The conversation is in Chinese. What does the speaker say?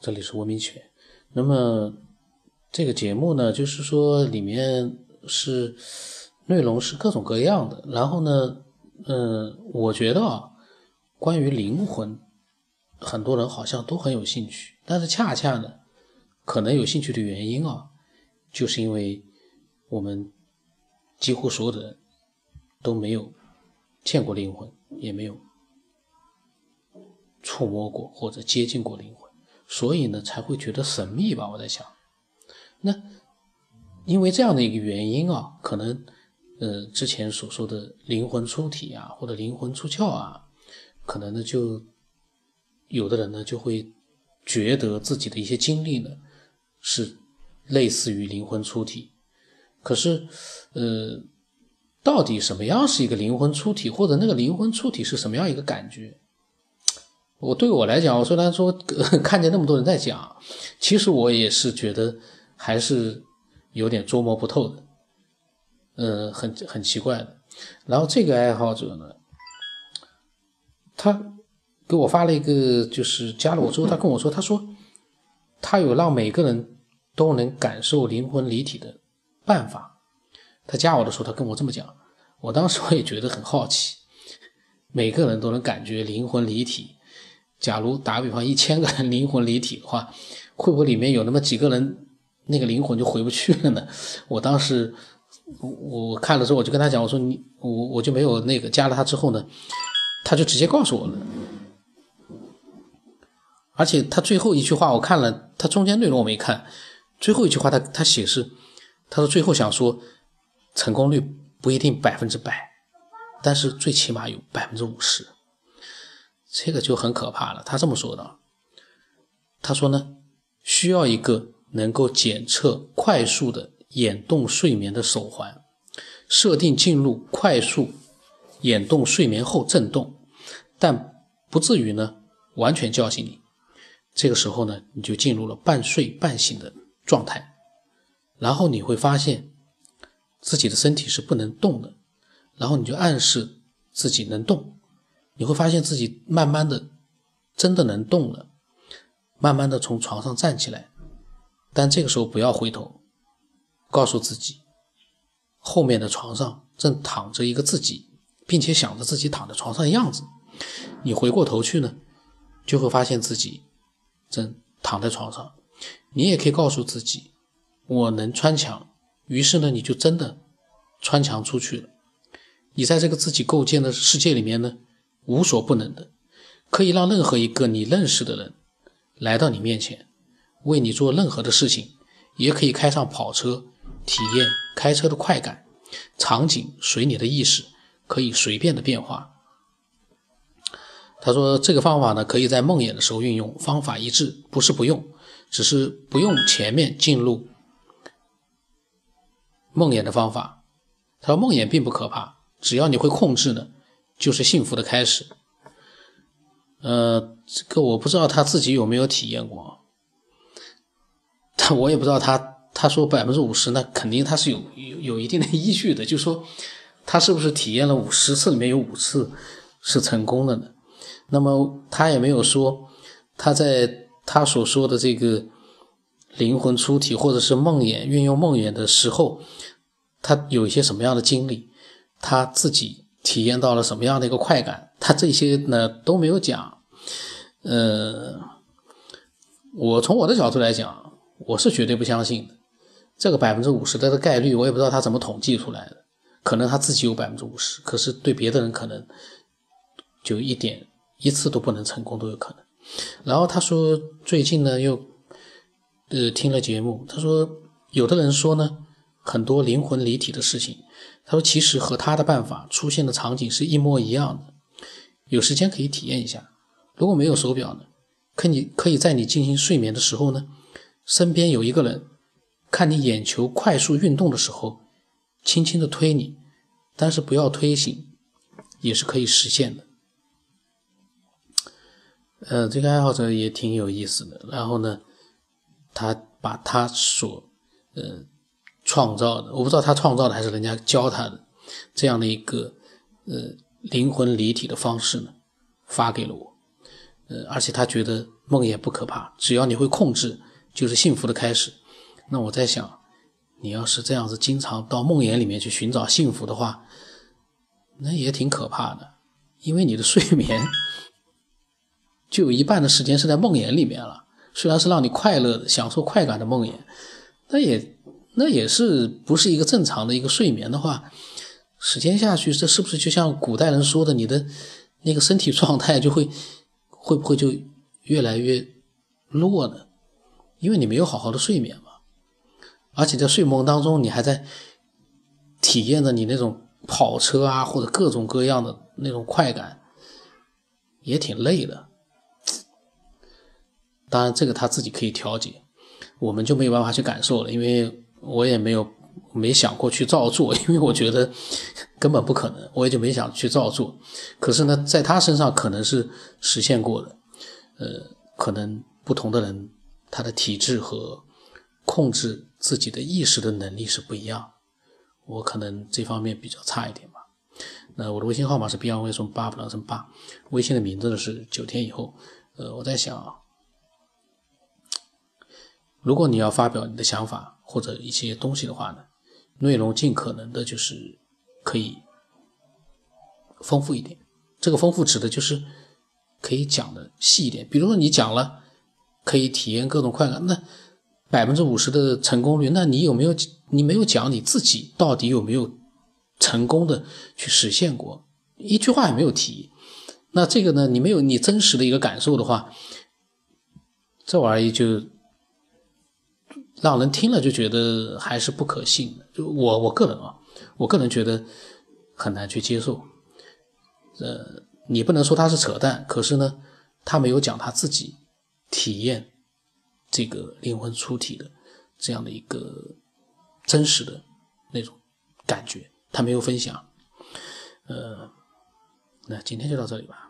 这里是文明犬。那么这个节目呢，就是说里面是内容是各种各样的。然后呢，嗯，我觉得啊，关于灵魂，很多人好像都很有兴趣。但是恰恰呢，可能有兴趣的原因啊，就是因为我们几乎所有的人都没有见过灵魂，也没有触摸过或者接近过灵魂。所以呢，才会觉得神秘吧？我在想，那因为这样的一个原因啊，可能呃之前所说的灵魂出体啊，或者灵魂出窍啊，可能呢就有的人呢就会觉得自己的一些经历呢是类似于灵魂出体。可是呃，到底什么样是一个灵魂出体，或者那个灵魂出体是什么样一个感觉？我对我来讲，我虽然说看见那么多人在讲，其实我也是觉得还是有点捉摸不透的，呃，很很奇怪的。然后这个爱好者呢，他给我发了一个，就是加了我之后，他跟我说，他说他有让每个人都能感受灵魂离体的办法。他加我的时候，他跟我这么讲，我当时我也觉得很好奇，每个人都能感觉灵魂离体。假如打个比方，一千个人灵魂离体的话，会不会里面有那么几个人，那个灵魂就回不去了呢？我当时我看了之后，我就跟他讲，我说你我我就没有那个加了他之后呢，他就直接告诉我了。而且他最后一句话我看了，他中间内容我没看，最后一句话他他写是，他说最后想说，成功率不一定百分之百，但是最起码有百分之五十。这个就很可怕了。他这么说的，他说呢，需要一个能够检测快速的眼动睡眠的手环，设定进入快速眼动睡眠后震动，但不至于呢完全叫醒你。这个时候呢，你就进入了半睡半醒的状态，然后你会发现自己的身体是不能动的，然后你就暗示自己能动。你会发现自己慢慢的真的能动了，慢慢的从床上站起来，但这个时候不要回头，告诉自己，后面的床上正躺着一个自己，并且想着自己躺在床上的样子。你回过头去呢，就会发现自己正躺在床上。你也可以告诉自己，我能穿墙。于是呢，你就真的穿墙出去了。你在这个自己构建的世界里面呢。无所不能的，可以让任何一个你认识的人来到你面前，为你做任何的事情，也可以开上跑车，体验开车的快感。场景随你的意识可以随便的变化。他说这个方法呢，可以在梦魇的时候运用，方法一致，不是不用，只是不用前面进入梦魇的方法。他说梦魇并不可怕，只要你会控制呢。就是幸福的开始。呃，这个我不知道他自己有没有体验过，但我也不知道他他说百分之五十，那肯定他是有有有一定的依据的，就说他是不是体验了五十次里面有五次是成功的呢？那么他也没有说他在他所说的这个灵魂出体或者是梦魇运用梦魇的时候，他有一些什么样的经历，他自己。体验到了什么样的一个快感？他这些呢都没有讲。呃，我从我的角度来讲，我是绝对不相信的。这个百分之五十的概率，我也不知道他怎么统计出来的。可能他自己有百分之五十，可是对别的人可能就一点一次都不能成功都有可能。然后他说最近呢又呃听了节目，他说有的人说呢很多灵魂离体的事情。他说：“其实和他的办法出现的场景是一模一样的，有时间可以体验一下。如果没有手表呢，可你可以在你进行睡眠的时候呢，身边有一个人，看你眼球快速运动的时候，轻轻的推你，但是不要推醒，也是可以实现的。呃，这个爱好者也挺有意思的。然后呢，他把他所呃。”创造的，我不知道他创造的还是人家教他的这样的一个呃灵魂离体的方式呢，发给了我。呃，而且他觉得梦魇不可怕，只要你会控制，就是幸福的开始。那我在想，你要是这样子经常到梦魇里面去寻找幸福的话，那也挺可怕的，因为你的睡眠 就有一半的时间是在梦魇里面了。虽然是让你快乐的、享受快感的梦魇，那也那也是不是一个正常的一个睡眠的话，时间下去，这是不是就像古代人说的，你的那个身体状态就会会不会就越来越弱呢？因为你没有好好的睡眠嘛，而且在睡梦当中，你还在体验着你那种跑车啊或者各种各样的那种快感，也挺累的。当然，这个他自己可以调节，我们就没有办法去感受了，因为我也没有没想过去照做，因为我觉得根本不可能，我也就没想去照做。可是呢，在他身上可能是实现过的，呃，可能不同的人他的体质和控制自己的意识的能力是不一样，我可能这方面比较差一点吧。那我的微信号码是 B 二为什么八不能成八，微信的名字呢是九天以后，呃，我在想。如果你要发表你的想法或者一些东西的话呢，内容尽可能的就是可以丰富一点。这个丰富指的就是可以讲的细一点。比如说你讲了可以体验各种快感，那百分之五十的成功率，那你有没有你没有讲你自己到底有没有成功的去实现过？一句话也没有提。那这个呢，你没有你真实的一个感受的话，这玩意就。让人听了就觉得还是不可信，就我我个人啊，我个人觉得很难去接受。呃，你不能说他是扯淡，可是呢，他没有讲他自己体验这个灵魂出体的这样的一个真实的那种感觉，他没有分享。呃，那今天就到这里吧。